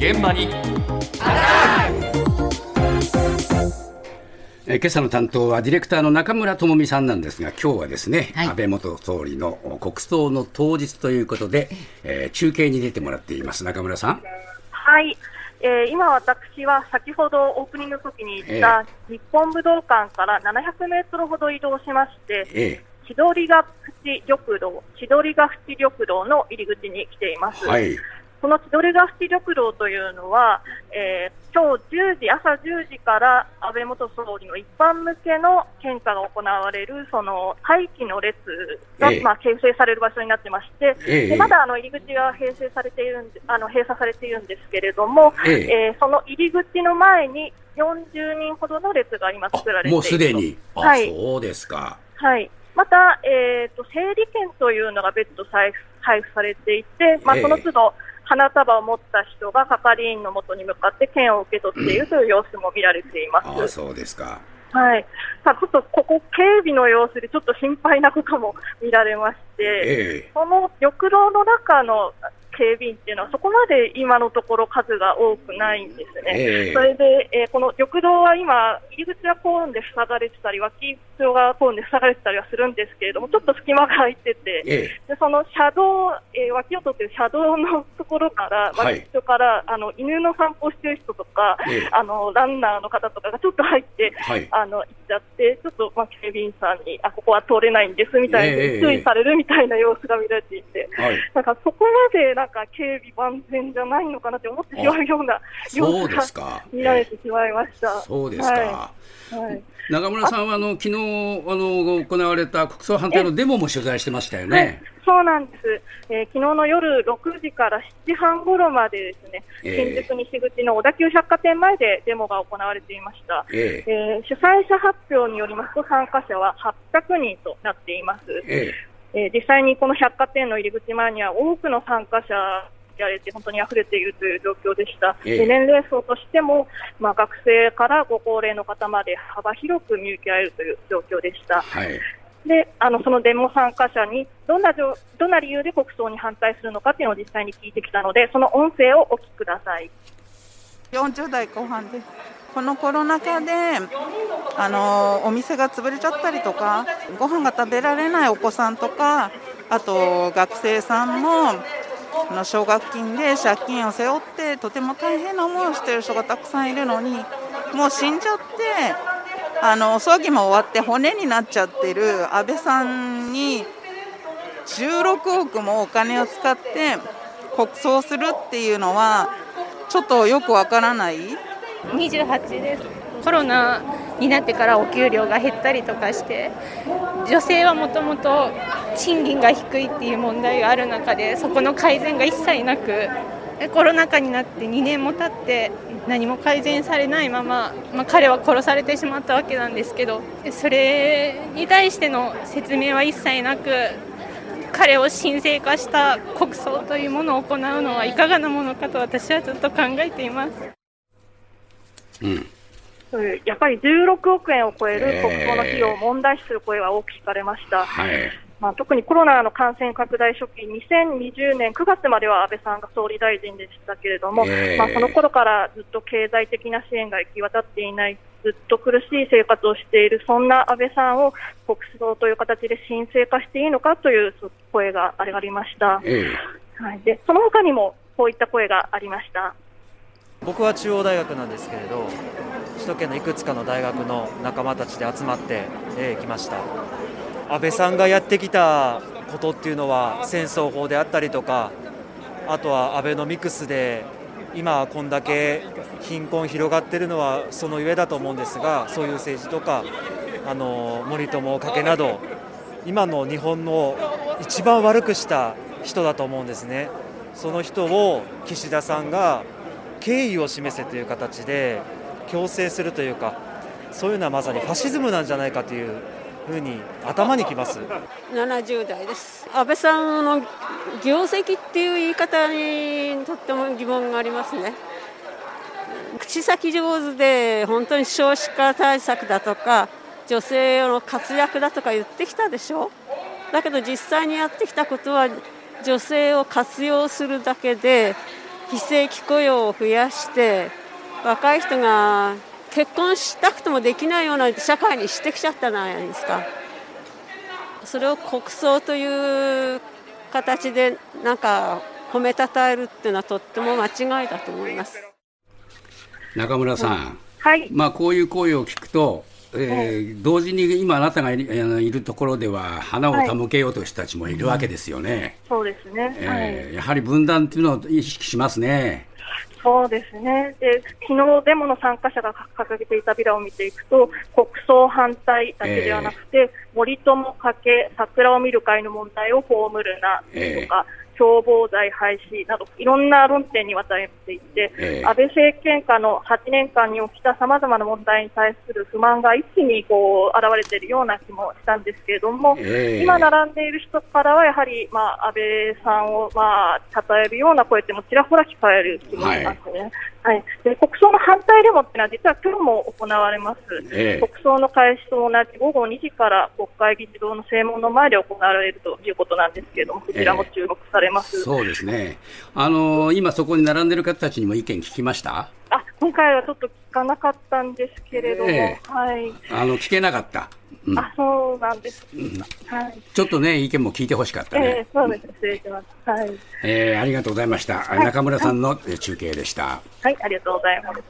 現場に。え今朝の担当はディレクターの中村智美さんなんですが今日はですね、はい、安倍元総理の国葬の当日ということで、えー、中継に出てもらっています。中村さん。はい。えー、今、私は先ほどオープニングの時に言った日本武道館から700メートルほど移動しまして、ええ、千鳥ヶ淵緑道、千鳥ヶ淵緑道の入り口に来ています。はいこの千鳥ヶ淵緑道というのは、えー、今日10時、朝10時から安倍元総理の一般向けの献花が行われる、その待機の列が、ええ、まあ、形成される場所になってまして、え、でまだあの入り口が閉鎖されているんであの閉鎖されているんですけれども、えー、その入り口の前に40人ほどの列が今作られているもうすでに、はい、そうですか。はい。また、えーと、整理券というのが別途配布されていて、まあ、その都度、花束を持った人が係員のもとに向かって券を受け取っているという様子も見られています。あそうですか。はい、さあちょっとここ、警備の様子でちょっと心配なことも見られまして、えー、その緑道の中の警備員っていうのはそこまで今のところ数が多くないんですね。えー、それで、えー、この緑道は今、入り口はコーンで塞がれてたり、脇道がコーンで塞がれてたりはするんですけれども、ちょっと隙間が空いてて、えー、でその車道、えー、脇を通ってる車道のところから、脇道から、はい、あの犬の散歩してる人とか、あのランナーの方とかがちょっと入って、はい、あの行っちゃって、ちょっと、まあ、警備員さんに、あここは通れないんですみたいに注意されるみたいな様子が見られていて、なんかそこまでなんか警備万全じゃないのかなって思ってしまうような様子が見られてしまいました。そうですか。はい、中村さんはあの昨日あの行われた国葬反対のデモも取材してましたよね。そうなんです、えー、昨日の夜6時から7時半ごろまでですね、新宿西口の小田急百貨店前でデモが行われていました、えー、えー、主催者発表によりますと参加者は800人となっています、えー、えー、実際にこの百貨店の入り口前には多くの参加者られて本当に溢れているという状況でした、え年齢層としても、まあ、学生からご高齢の方まで幅広く見受けられるという状況でした。はい。であのそのデモ参加者にどんなどんな理由で国葬に反対するのかというのを実際に聞いてきたのでその音声をお聞きください。40代後半でこのコロナ禍であのお店が潰れちゃったりとかご飯が食べられないお子さんとかあと学生さんもの奨学金で借金を背負ってとても大変な思いをしている人がたくさんいるのにもう死んじゃってあの葬儀も終わって骨になっちゃってる安倍さんに16億もお金を使って国葬するっていうのはちょっとよくわからない28ですコロナになってからお給料が減ったりとかして女性はもともと賃金が低いっていう問題がある中でそこの改善が一切なくコロナ禍になって2年も経って何も改善されないまま、まあ、彼は殺されてしまったわけなんですけどそれに対しての説明は一切なく彼を神聖化した国葬というものを行うのはいかがなものかと私はずっと考えています。うんやっぱり16億円を超える国葬の費用を問題視する声は多く聞かれました。はいまあ、特にコロナの感染拡大初期、2020年9月までは安倍さんが総理大臣でしたけれども、えー、まあ、その頃からずっと経済的な支援が行き渡っていない、ずっと苦しい生活をしている、そんな安倍さんを国葬という形で神聖化していいのかという声が上がりました。えー、はい、でその他にもこういった声がありました。僕は中央大学なんですけれど首都圏のいくつかの大学の仲間たちで集まってき、ました。安倍さんがやってきたことっていうのは戦争法であったりとかあとはアベノミクスで今こんだけ貧困広がってるのはそのゆえだと思うんですがそういう政治とかあの森友加計など今の日本の一番悪くした人だと思うんですね。その人を岸田さんが敬意を示せという形で強制するというかそういうのはまさにファシズムなんじゃないかというふうに頭にきます。70代です。安倍さんの業績っていう言い方にとっても疑問がありますね。口先上手で本当に少子化対策だとか女性の活躍だとか言ってきたでしょ。だけど実際にやってきたことは女性を活用するだけで非正規雇用を増やして若い人が結婚したくてもできないような社会にしてきちゃったじゃないですか。それを国葬という形でなんか褒めたたえるっていうのはとっても間違いだと思います。中村さん、はい、まあこういう声を聞くとえー、同時に今、あなたがいるところでは、花を手向けようという人たちもいるわけですよね。そうですね、えー、やはり分断というのを意識しますね。そうですね。で昨日デモの参加者が掲げていたビラを見ていくと国葬反対だけではなくて、えー、森友かけ桜を見る会の問題を葬るなとか、えー共謀罪廃止などいろんな論点にわたっていて、えー、安倍政権下の8年間に起きたさまざまな問題に対する不満が一気にこう現れているような気もしたんですけれども、えー、今並んでいる人からはやはり、まあ、安倍さんを、まあ、称えるような声ってもちらほら聞こえる気もしますね。はい。はい、で国葬の反対デモってのは実は今日も行われます、え国葬の開始と同じ午後2時から国会議事堂の正門の前で行われるということなんですけれども、こちらも注目されます、えそうですねあの今、そこに並んでいる方たちにも意見聞きました？あ今回はちょっと聞かなかったんですけれども、えはい、あの聞けなかった。うん、あそうなんです、うん、はい、ちょっとね、意見も聞いてほしかったね。えー、そうです、失礼します。はい。えー、ありがとうございました。はい、中村さんの中継でした。はい、ありがとうございます。